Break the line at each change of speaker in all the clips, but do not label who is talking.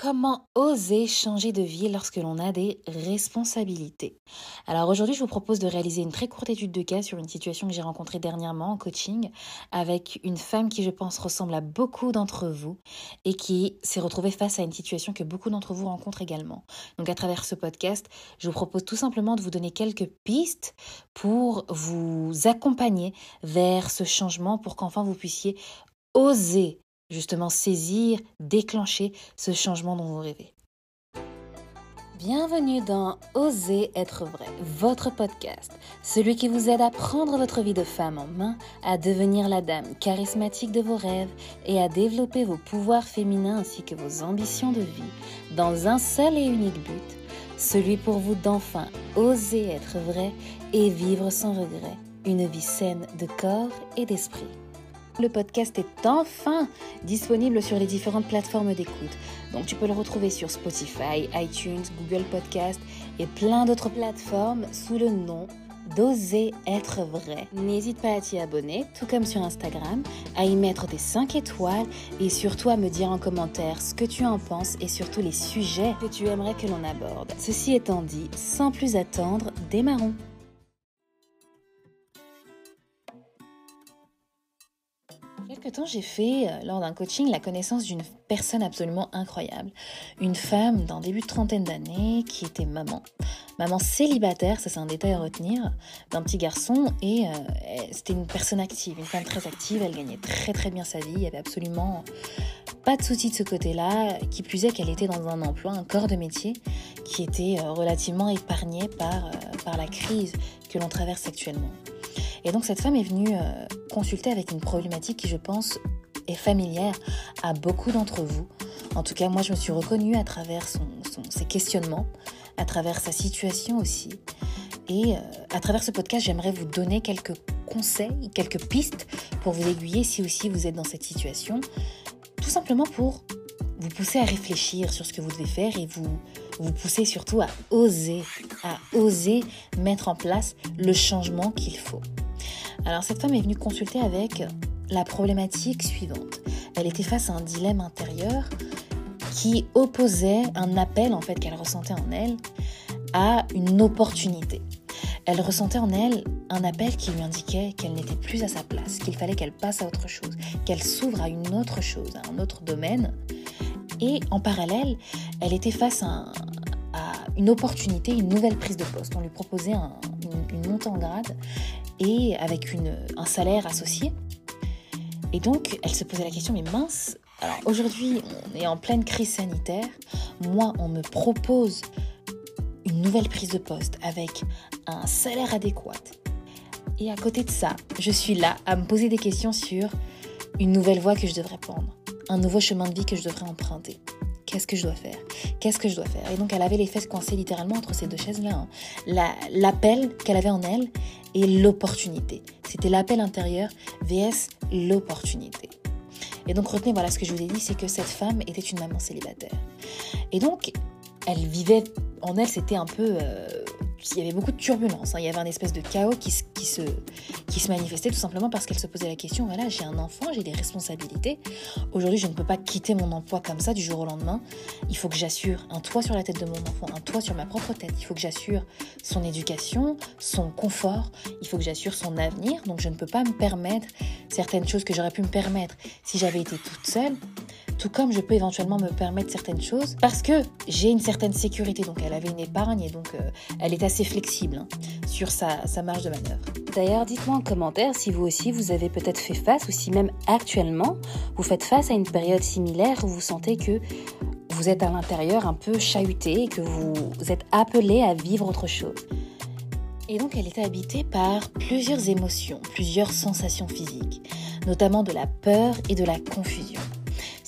Comment oser changer de vie lorsque l'on a des responsabilités? Alors aujourd'hui, je vous propose de réaliser une très courte étude de cas sur une situation que j'ai rencontrée dernièrement en coaching avec une femme qui, je pense, ressemble à beaucoup d'entre vous et qui s'est retrouvée face à une situation que beaucoup d'entre vous rencontrent également. Donc à travers ce podcast, je vous propose tout simplement de vous donner quelques pistes pour vous accompagner vers ce changement pour qu'enfin vous puissiez oser justement saisir, déclencher ce changement dont vous rêvez. Bienvenue dans Oser être vrai, votre podcast, celui qui vous aide à prendre votre vie de femme en main, à devenir la dame charismatique de vos rêves et à développer vos pouvoirs féminins ainsi que vos ambitions de vie dans un seul et unique but, celui pour vous d'enfin oser être vrai et vivre sans regret, une vie saine de corps et d'esprit. Le podcast est enfin disponible sur les différentes plateformes d'écoute. Donc tu peux le retrouver sur Spotify, iTunes, Google Podcast et plein d'autres plateformes sous le nom d'Oser être vrai. N'hésite pas à t'y abonner, tout comme sur Instagram, à y mettre des 5 étoiles et surtout à me dire en commentaire ce que tu en penses et surtout les sujets que tu aimerais que l'on aborde. Ceci étant dit, sans plus attendre, démarrons. J'ai fait, euh, lors d'un coaching, la connaissance d'une personne absolument incroyable. Une femme d'un début de trentaine d'années qui était maman. Maman célibataire, ça c'est un détail à retenir, d'un petit garçon. Et euh, c'était une personne active, une femme très active. Elle gagnait très très bien sa vie. Il y avait absolument pas de soucis de ce côté-là. Qui plus est qu'elle était dans un emploi, un corps de métier qui était euh, relativement épargné par, par la crise que l'on traverse actuellement. Et donc cette femme est venue euh, consulter avec une problématique qui, je pense, est familière à beaucoup d'entre vous. En tout cas, moi, je me suis reconnue à travers ses questionnements, à travers sa situation aussi. Et euh, à travers ce podcast, j'aimerais vous donner quelques conseils, quelques pistes pour vous aiguiller si aussi vous êtes dans cette situation. Tout simplement pour vous pousser à réfléchir sur ce que vous devez faire et vous, vous pousser surtout à oser, à oser mettre en place le changement qu'il faut. Alors cette femme est venue consulter avec la problématique suivante. Elle était face à un dilemme intérieur qui opposait un appel en fait qu'elle ressentait en elle à une opportunité. Elle ressentait en elle un appel qui lui indiquait qu'elle n'était plus à sa place, qu'il fallait qu'elle passe à autre chose, qu'elle s'ouvre à une autre chose, à un autre domaine. Et en parallèle, elle était face à, une opportunité, une nouvelle prise de poste. On lui proposait une, une montée en grade et avec un salaire associé. Et donc, elle se posait la question, mais mince, alors aujourd'hui, on est en pleine crise sanitaire. Moi, on me propose une nouvelle prise de poste avec un salaire adéquat. Et à côté de ça, je suis là à me poser des questions sur une nouvelle voie que je devrais prendre, un nouveau chemin de vie que je devrais emprunter. Qu'est-ce que je dois faire? Qu'est-ce que je dois faire? Et donc elle avait les fesses coincées littéralement entre ces deux chaises-là. Hein. L'appel qu'elle avait en elle et l'opportunité. C'était l'appel intérieur vs l'opportunité. Et donc retenez, voilà ce que je vous ai dit, c'est que cette femme était une maman célibataire. Et donc, elle vivait, en elle, c'était un peu... Euh, il y avait beaucoup de turbulences, hein. il y avait un espèce de chaos qui, se, qui se manifestait tout simplement parce qu'elle se posait la question, voilà, j'ai un enfant, j'ai des responsabilités. Aujourd'hui, je ne peux pas quitter mon emploi comme ça du jour au lendemain. Il faut que j'assure un toit sur la tête de mon enfant, un toit sur ma propre tête. Il faut que j'assure son éducation, son confort. Il faut que j'assure son avenir. Donc, je ne peux pas me permettre certaines choses que j'aurais pu me permettre si j'avais été toute seule tout comme je peux éventuellement me permettre certaines choses parce que j'ai une certaine sécurité. Donc elle avait une épargne et donc euh, elle est assez flexible hein, sur sa, sa marge de manœuvre. D'ailleurs, dites-moi en commentaire si vous aussi vous avez peut-être fait face ou si même actuellement vous faites face à une période similaire où vous sentez que vous êtes à l'intérieur un peu chahuté et que vous êtes appelé à vivre autre chose. Et donc elle était habitée par plusieurs émotions, plusieurs sensations physiques, notamment de la peur et de la confusion.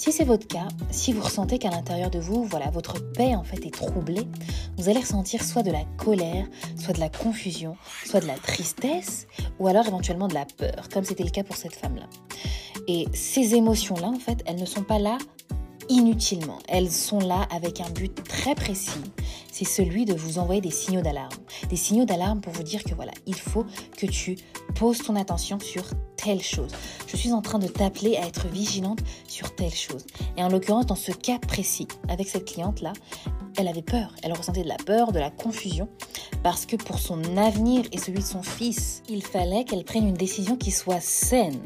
Si c'est votre cas, si vous ressentez qu'à l'intérieur de vous, voilà, votre paix en fait est troublée, vous allez ressentir soit de la colère, soit de la confusion, soit de la tristesse, ou alors éventuellement de la peur, comme c'était le cas pour cette femme-là. Et ces émotions-là, en fait, elles ne sont pas là inutilement. Elles sont là avec un but très précis. C'est celui de vous envoyer des signaux d'alarme. Des signaux d'alarme pour vous dire que voilà, il faut que tu poses ton attention sur telle chose. Je suis en train de t'appeler à être vigilante sur telle chose. Et en l'occurrence, dans ce cas précis, avec cette cliente-là, elle avait peur. Elle ressentait de la peur, de la confusion, parce que pour son avenir et celui de son fils, il fallait qu'elle prenne une décision qui soit saine.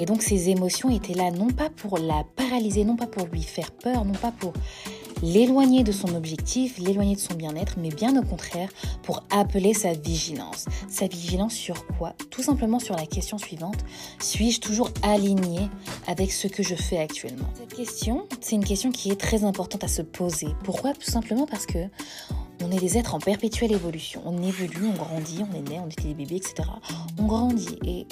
Et donc ses émotions étaient là non pas pour la paralyser, non pas pour lui faire peur, non pas pour l'éloigner de son objectif, l'éloigner de son bien-être, mais bien au contraire pour appeler sa vigilance. Sa vigilance sur quoi? Tout simplement sur la question suivante, suis-je toujours aligné avec ce que je fais actuellement? Cette question, c'est une question qui est très importante à se poser. Pourquoi? Tout simplement parce que on est des êtres en perpétuelle évolution. On évolue, on grandit, on est né, on était des bébés, etc. On grandit et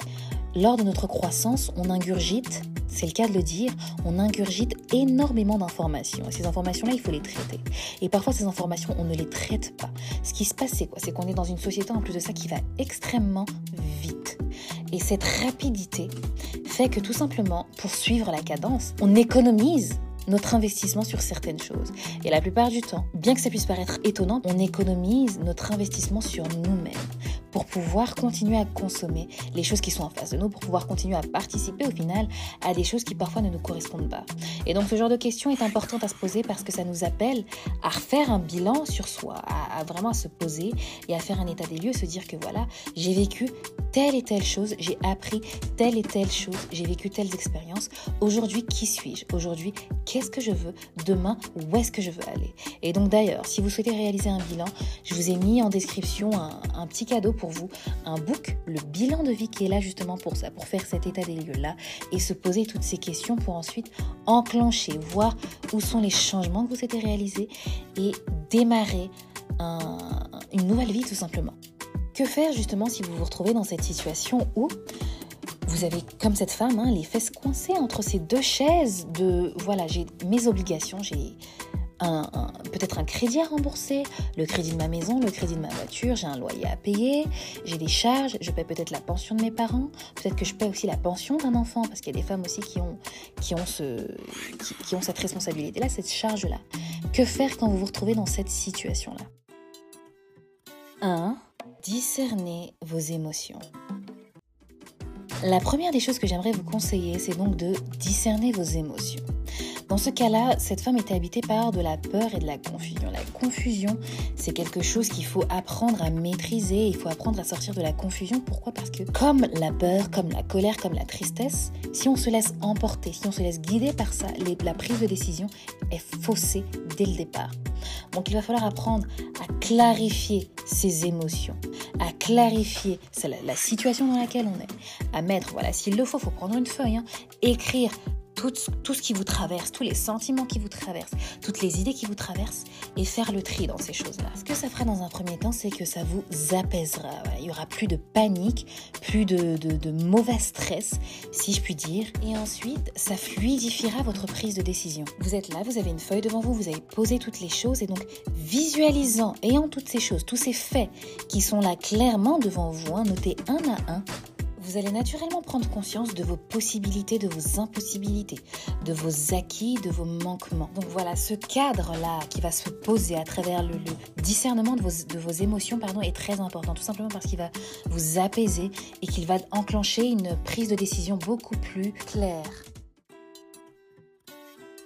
lors de notre croissance, on ingurgite, c'est le cas de le dire, on ingurgite énormément d'informations. Et ces informations-là, il faut les traiter. Et parfois, ces informations, on ne les traite pas. Ce qui se passe, c'est C'est qu'on est dans une société, en plus de ça, qui va extrêmement vite. Et cette rapidité fait que tout simplement, pour suivre la cadence, on économise notre investissement sur certaines choses. Et la plupart du temps, bien que ça puisse paraître étonnant, on économise notre investissement sur nous-mêmes pour pouvoir continuer à consommer les choses qui sont en face de nous, pour pouvoir continuer à participer au final à des choses qui parfois ne nous correspondent pas. Et donc ce genre de question est importante à se poser parce que ça nous appelle à refaire un bilan sur soi, à, vraiment se poser et à faire un état des lieux, se dire que voilà, j'ai vécu telle et telle chose, j'ai appris telle et telle chose, j'ai vécu telles expériences. Aujourd'hui, qui suis-je? Aujourd'hui, qu'est-ce que je veux? Demain, où est-ce que je veux aller? Et donc d'ailleurs, si vous souhaitez réaliser un bilan, je vous ai mis en description un, un petit cadeau vous, un book, le bilan de vie qui est là justement pour ça, pour faire cet état des lieux-là et se poser toutes ces questions pour ensuite enclencher, voir où sont les changements que vous avez réalisés et démarrer une nouvelle vie tout simplement. Que faire justement si vous vous retrouvez dans cette situation où vous avez, comme cette femme, hein, les fesses coincées entre ces deux chaises de, voilà, j'ai mes obligations, j'ai peut-être un crédit à rembourser, le crédit de ma maison, le crédit de ma voiture, j'ai un loyer à payer, j'ai des charges, je paie peut-être la pension de mes parents, peut-être que je paie aussi la pension d'un enfant, parce qu'il y a des femmes aussi qui ont, qui ce, qui ont cette responsabilité-là, cette charge-là. Que faire quand vous vous retrouvez dans cette situation-là? 1. Discerner vos émotions. La première des choses que j'aimerais vous conseiller, c'est donc de discerner vos émotions. Dans ce cas-là, cette femme était habitée par de la peur et de la confusion. La confusion, c'est quelque chose qu'il faut apprendre à maîtriser, il faut apprendre à sortir de la confusion. Pourquoi? Parce que comme la peur, comme la colère, comme la tristesse, si on se laisse emporter, si on se laisse guider par ça, la prise de décision est faussée dès le départ. Donc il va falloir apprendre à clarifier ses émotions, à clarifier la, situation dans laquelle on est, à mettre, voilà, s'il le faut, faut prendre une feuille, hein, écrire tout, ce qui vous traverse, tous les sentiments qui vous traversent, toutes les idées qui vous traversent et faire le tri dans ces choses-là. Ce que ça fera dans un premier temps, c'est que ça vous apaisera. Il y aura plus de panique, plus de, mauvais stress, si je puis dire. Et ensuite, ça fluidifiera votre prise de décision. Vous êtes là, vous avez une feuille devant vous, vous avez posé toutes les choses et donc visualisant, ayant toutes ces choses, tous ces faits qui sont là clairement devant vous, hein, notez un à un, vous allez naturellement prendre conscience de vos possibilités, de vos impossibilités, de vos acquis, de vos manquements. Donc voilà, ce cadre-là qui va se poser à travers le, discernement de vos, émotions pardon, est très important, tout simplement parce qu'il va vous apaiser et qu'il va enclencher une prise de décision beaucoup plus claire.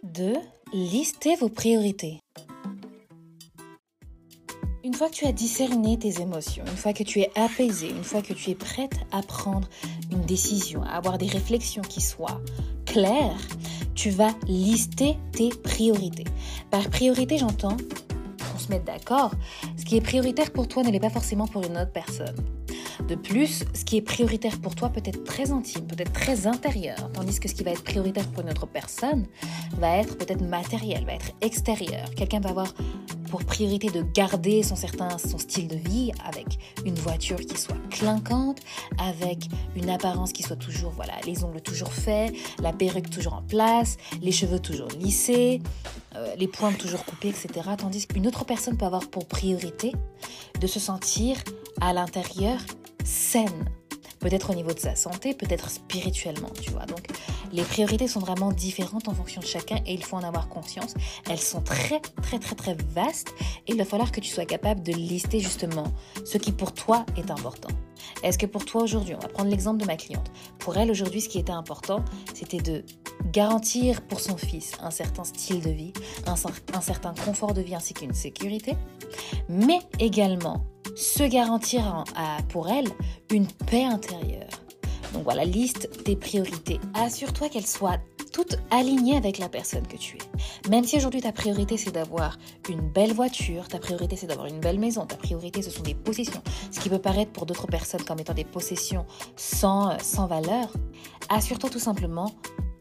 2. Listez vos priorités. Une fois que tu as discerné tes émotions, une fois que tu es apaisé, une fois que tu es prête à prendre une décision, à avoir des réflexions qui soient claires, tu vas lister tes priorités. Par priorité, j'entends qu'on se mette d'accord. Ce qui est prioritaire pour toi ne l'est pas forcément pour une autre personne. De plus, ce qui est prioritaire pour toi peut être très intime, peut être très intérieur, tandis que ce qui va être prioritaire pour une autre personne va être peut-être matériel, va être extérieur. Quelqu'un va avoir pour priorité de garder son certain son style de vie avec une voiture qui soit clinquante, avec une apparence qui soit toujours voilà, les ongles toujours faits, la perruque toujours en place, les cheveux toujours lissés, euh, les pointes toujours coupées, etc. Tandis qu'une autre personne peut avoir pour priorité de se sentir à l'intérieur saine. Peut-être au niveau de sa santé, peut-être spirituellement, tu vois. Donc, Les priorités sont vraiment différentes en fonction de chacun et il faut en avoir conscience. Elles sont très très très très vastes et il va falloir que tu sois capable de lister justement ce qui pour toi est important. Est-ce que pour toi aujourd'hui, on va prendre l'exemple de ma cliente, pour elle aujourd'hui ce qui était important, c'était de garantir pour son fils un certain style de vie, un, un certain confort de vie ainsi qu'une sécurité, mais également se garantir pour elle une paix intérieure. Donc voilà, liste tes priorités. Assure-toi qu'elles soient toutes alignées avec la personne que tu es. Même si aujourd'hui ta priorité c'est d'avoir une belle voiture, ta priorité c'est d'avoir une belle maison, ta priorité ce sont des possessions, ce qui peut paraître pour d'autres personnes comme étant des possessions sans, sans valeur, assure-toi tout simplement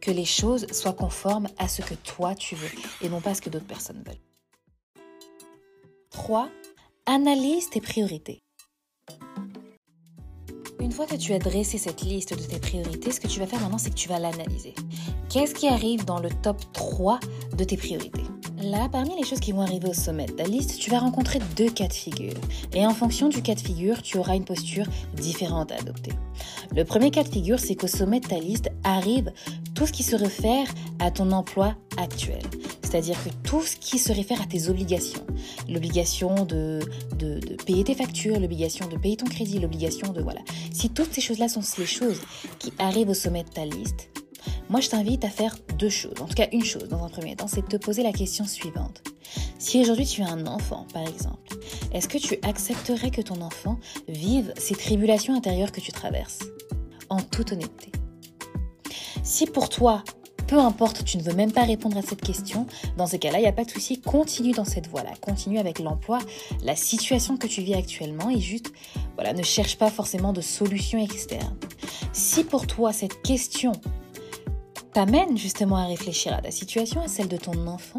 que les choses soient conformes à ce que toi tu veux et non pas à ce que d'autres personnes veulent. 3. Analyse tes priorités. Une fois que tu as dressé cette liste de tes priorités, ce que tu vas faire maintenant, c'est que tu vas l'analyser. Qu'est-ce qui arrive dans le top 3 de tes priorités? Là, parmi les choses qui vont arriver au sommet de ta liste, tu vas rencontrer deux cas de figure. Et en fonction du cas de figure, tu auras une posture différente à adopter. Le premier cas de figure, c'est qu'au sommet de ta liste arrive tout ce qui se réfère à ton emploi actuel. C'est-à-dire que tout ce qui se réfère à tes obligations. L'obligation de, payer tes factures, l'obligation de payer ton crédit, l'obligation de... Voilà. Si toutes ces choses-là sont les choses qui arrivent au sommet de ta liste, moi, je t'invite à faire deux choses. En tout cas, une chose dans un premier temps, c'est de te poser la question suivante. Si aujourd'hui tu as un enfant, par exemple, est-ce que tu accepterais que ton enfant vive ces tribulations intérieures que tu traverses? En toute honnêteté. Si pour toi, peu importe, tu ne veux même pas répondre à cette question, dans ces cas-là, il n'y a pas de souci, continue dans cette voie-là, continue avec l'emploi, la situation que tu vis actuellement et juste, voilà, ne cherche pas forcément de solution externe. Si pour toi, cette question t'amène justement à réfléchir à ta situation, à celle de ton enfant,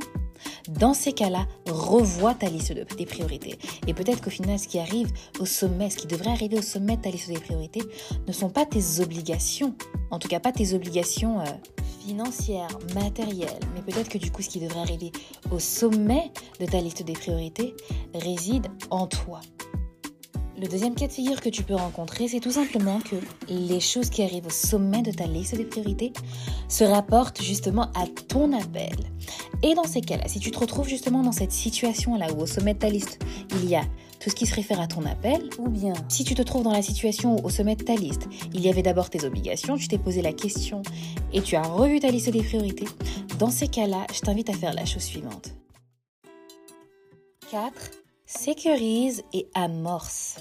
dans ces cas-là, revois ta liste de tes priorités. Et peut-être qu'au final, ce qui arrive au sommet, ce qui devrait arriver au sommet de ta liste des priorités, ne sont pas tes obligations. En tout cas, pas tes obligations euh, financières, matérielles. Mais peut-être que du coup, ce qui devrait arriver au sommet de ta liste des priorités réside en toi. Le deuxième cas de figure que tu peux rencontrer, c'est tout simplement que les choses qui arrivent au sommet de ta liste des priorités se rapportent justement à ton appel. Et dans ces cas-là, si tu te retrouves justement dans cette situation-là où au sommet de ta liste, il y a tout ce qui se réfère à ton appel, ou bien si tu te trouves dans la situation où au sommet de ta liste, il y avait d'abord tes obligations, tu t'es posé la question et tu as revu ta liste des priorités, dans ces cas-là, je t'invite à faire la chose suivante. 4 sécurise et amorce.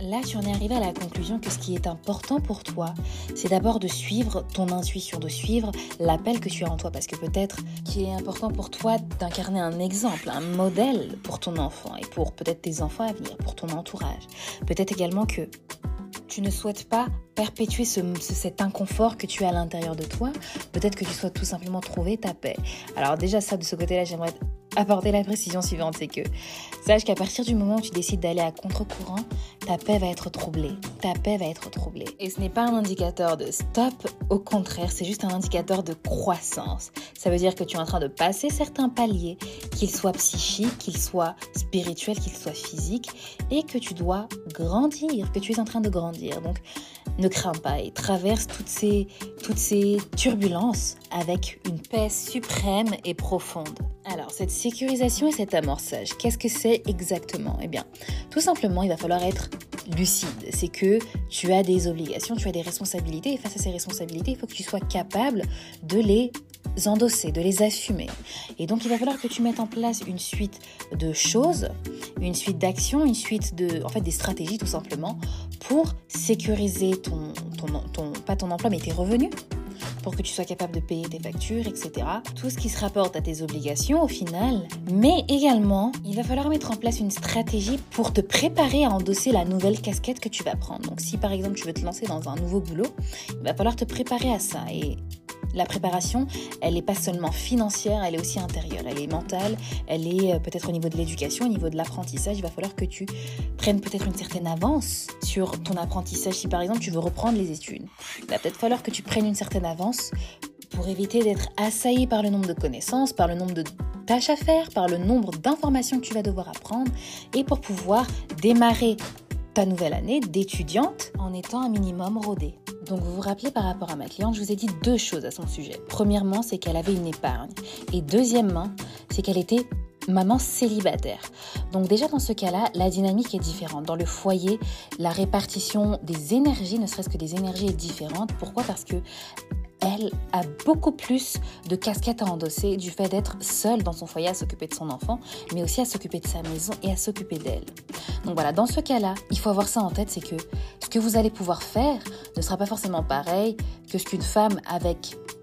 Là, tu en es arrivé à la conclusion que ce qui est important pour toi, c'est d'abord de suivre ton intuition, de suivre l'appel que tu as en toi, parce que peut-être qu'il est important pour toi d'incarner un exemple, un modèle pour ton enfant et pour peut-être tes enfants à venir, pour ton entourage. Peut-être également que tu ne souhaites pas perpétuer cet inconfort que tu as à l'intérieur de toi. Peut-être que tu souhaites tout simplement trouver ta paix. Alors déjà ça, de ce côté-là, j'aimerais apporter la précision suivante, c'est que sache qu'à partir du moment où tu décides d'aller à contre-courant, ta paix va être troublée. Ta paix va être troublée. Et ce n'est pas un indicateur de stop, au contraire, c'est juste un indicateur de croissance. Ça veut dire que tu es en train de passer certains paliers, qu'ils soient psychiques, qu'ils soient spirituels, qu'ils soient physiques, et que tu dois grandir, que tu es en train de grandir. Donc ne crains pas et traverse toutes ces, toutes ces turbulences avec une paix suprême et profonde. Alors, cette sécurisation et cet amorçage, qu'est-ce que c'est exactement? Eh bien, tout simplement, il va falloir être lucide. C'est que tu as des obligations, tu as des responsabilités, et face à ces responsabilités, il faut que tu sois capable de les endosser, de les assumer. Et donc, il va falloir que tu mettes en place une suite de choses, une suite d'actions, une suite de, en fait, des stratégies tout simplement pour sécuriser ton, ton, ton, pas ton emploi, mais tes revenus, pour que tu sois capable de payer tes factures, etc. Tout ce qui se rapporte à tes obligations au final. Mais également, il va falloir mettre en place une stratégie pour te préparer à endosser la nouvelle casquette que tu vas prendre. Donc si par exemple tu veux te lancer dans un nouveau boulot, il va falloir te préparer à ça. Et la préparation, elle n'est pas seulement financière, elle est aussi intérieure, elle est mentale, elle est euh, peut-être au niveau de l'éducation, au niveau de l'apprentissage. Il va falloir que tu prennes peut-être une certaine avance sur ton apprentissage. Si par exemple tu veux reprendre les études, il va peut-être falloir que tu prennes une certaine avance pour éviter d'être assailli par le nombre de connaissances, par le nombre de tâches à faire, par le nombre d'informations que tu vas devoir apprendre et pour pouvoir démarrer ta nouvelle année d'étudiante en étant un minimum rodée. Donc vous vous rappelez par rapport à ma cliente, je vous ai dit deux choses à son sujet. Premièrement, c'est qu'elle avait une épargne. Et deuxièmement, c'est qu'elle était maman célibataire. Donc déjà dans ce cas-là, la dynamique est différente. Dans le foyer, la répartition des énergies, ne serait-ce que des énergies, est différente. Pourquoi? Parce que elle a beaucoup plus de casquettes à endosser du fait d'être seule dans son foyer à s'occuper de son enfant, mais aussi à s'occuper de sa maison et à s'occuper d'elle. Donc voilà, dans ce cas-là, il faut avoir ça en tête, c'est que ce que vous allez pouvoir faire ne sera pas forcément pareil que ce qu'une femme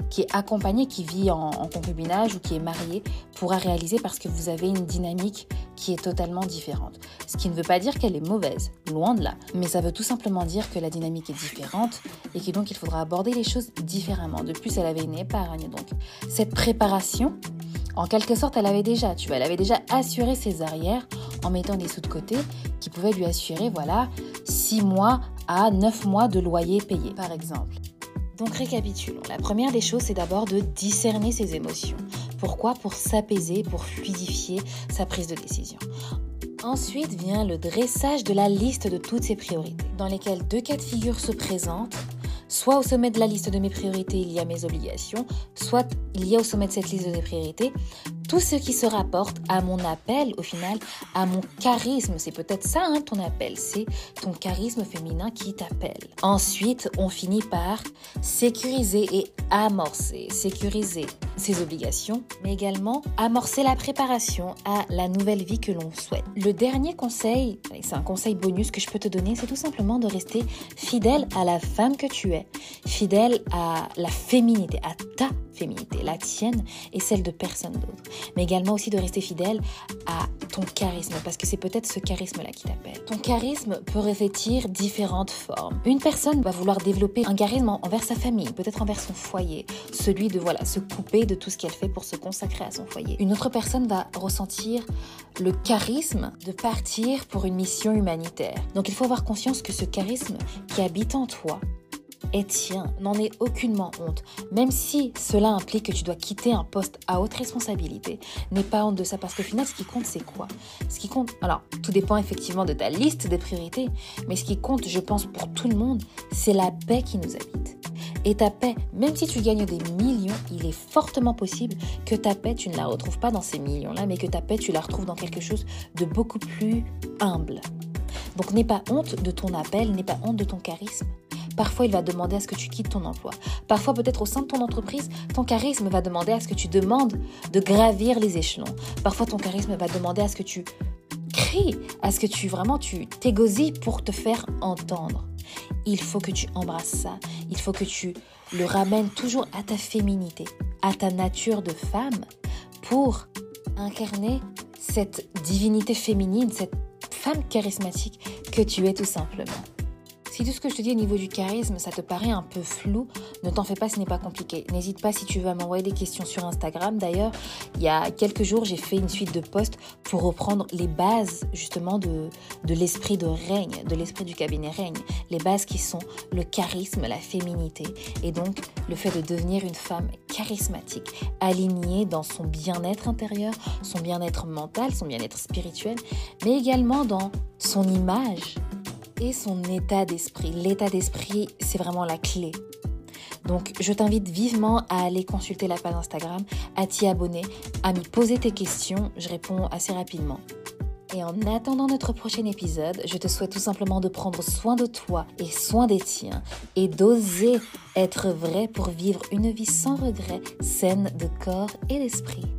qui est accompagnée, qui vit en, concubinage ou qui est mariée pourra réaliser parce que vous avez une dynamique qui est totalement différente. Ce qui ne veut pas dire qu'elle est mauvaise, loin de là, mais ça veut tout simplement dire que la dynamique est différente et que donc il faudra aborder les choses différemment. De plus, elle avait une épargne, donc cette préparation, en quelque sorte, elle avait déjà, tu vois, elle avait déjà assuré ses arrières en mettant des sous de côté qui pouvaient lui assurer, voilà, 6 mois à 9 mois de loyer payé, par exemple. Donc récapitulons. La première des choses, c'est d'abord de discerner ses émotions. Pourquoi? Pour s'apaiser, pour fluidifier sa prise de décision. Ensuite vient le dressage de la liste de toutes ses priorités, dans lesquelles deux cas de figure se présentent. Soit au sommet de la liste de mes priorités, il y a mes obligations, soit il y a au sommet de cette liste de priorités tout ce qui se rapporte à mon appel, au final, à mon charisme. C'est peut-être ça, hein, ton appel. C'est ton charisme féminin qui t'appelle. Ensuite, on finit par sécuriser et amorcer. Sécuriser ses obligations, mais également amorcer la préparation à la nouvelle vie que l'on souhaite. Le dernier conseil, c'est un conseil bonus que je peux te donner, c'est tout simplement de rester fidèle à la femme que tu es, fidèle à la féminité, à ta féminité, la tienne et celle de personne d'autre. Mais également aussi de rester fidèle à ton charisme, parce que c'est peut-être ce charisme-là qui t'appelle. Ton charisme peut revêtir différentes formes. Une personne va vouloir développer un charisme envers sa famille, peut-être envers son foyer, celui de voilà se couper de tout ce qu'elle fait pour se consacrer à son foyer. Une autre personne va ressentir le charisme de partir pour une mission humanitaire. Donc il faut avoir conscience que ce charisme qui habite en toi, et tiens, n'en aie aucunement honte. Même si cela implique que tu dois quitter un poste à haute responsabilité, n'aie pas honte de ça parce qu'au final, ce qui compte, c'est quoi? Ce qui compte, alors, tout dépend effectivement de ta liste des priorités, mais ce qui compte, je pense, pour tout le monde, c'est la paix qui nous habite. Et ta paix, même si tu gagnes des millions, il est fortement possible que ta paix, tu ne la retrouves pas dans ces millions-là, mais que ta paix, tu la retrouves dans quelque chose de beaucoup plus humble. Donc n'aie pas honte de ton appel, n'aie pas honte de ton charisme. Parfois, il va demander à ce que tu quittes ton emploi. Parfois, peut-être au sein de ton entreprise, ton charisme va demander à ce que tu demandes de gravir les échelons. Parfois, ton charisme va demander à ce que tu cries, à ce que tu vraiment tu t'égosilles pour te faire entendre. Il faut que tu embrasses ça. Il faut que tu le ramènes toujours à ta féminité, à ta nature de femme pour incarner cette divinité féminine, cette femme charismatique que tu es tout simplement. Si tout ce que je te dis au niveau du charisme, ça te paraît un peu flou, ne t'en fais pas, ce n'est pas compliqué. N'hésite pas si tu veux à m'envoyer des questions sur Instagram. D'ailleurs, il y a quelques jours, j'ai fait une suite de posts pour reprendre les bases justement de, de l'esprit de règne, de l'esprit du cabinet règne. Les bases qui sont le charisme, la féminité et donc le fait de devenir une femme charismatique, alignée dans son bien-être intérieur, son bien-être mental, son bien-être spirituel, mais également dans son image et son état d'esprit. L'état d'esprit, c'est vraiment la clé. Donc, je t'invite vivement à aller consulter la page Instagram, à t'y abonner, à m'y poser tes questions. Je réponds assez rapidement. Et en attendant notre prochain épisode, je te souhaite tout simplement de prendre soin de toi et soin des tiens et d'oser être vrai pour vivre une vie sans regret, saine de corps et d'esprit.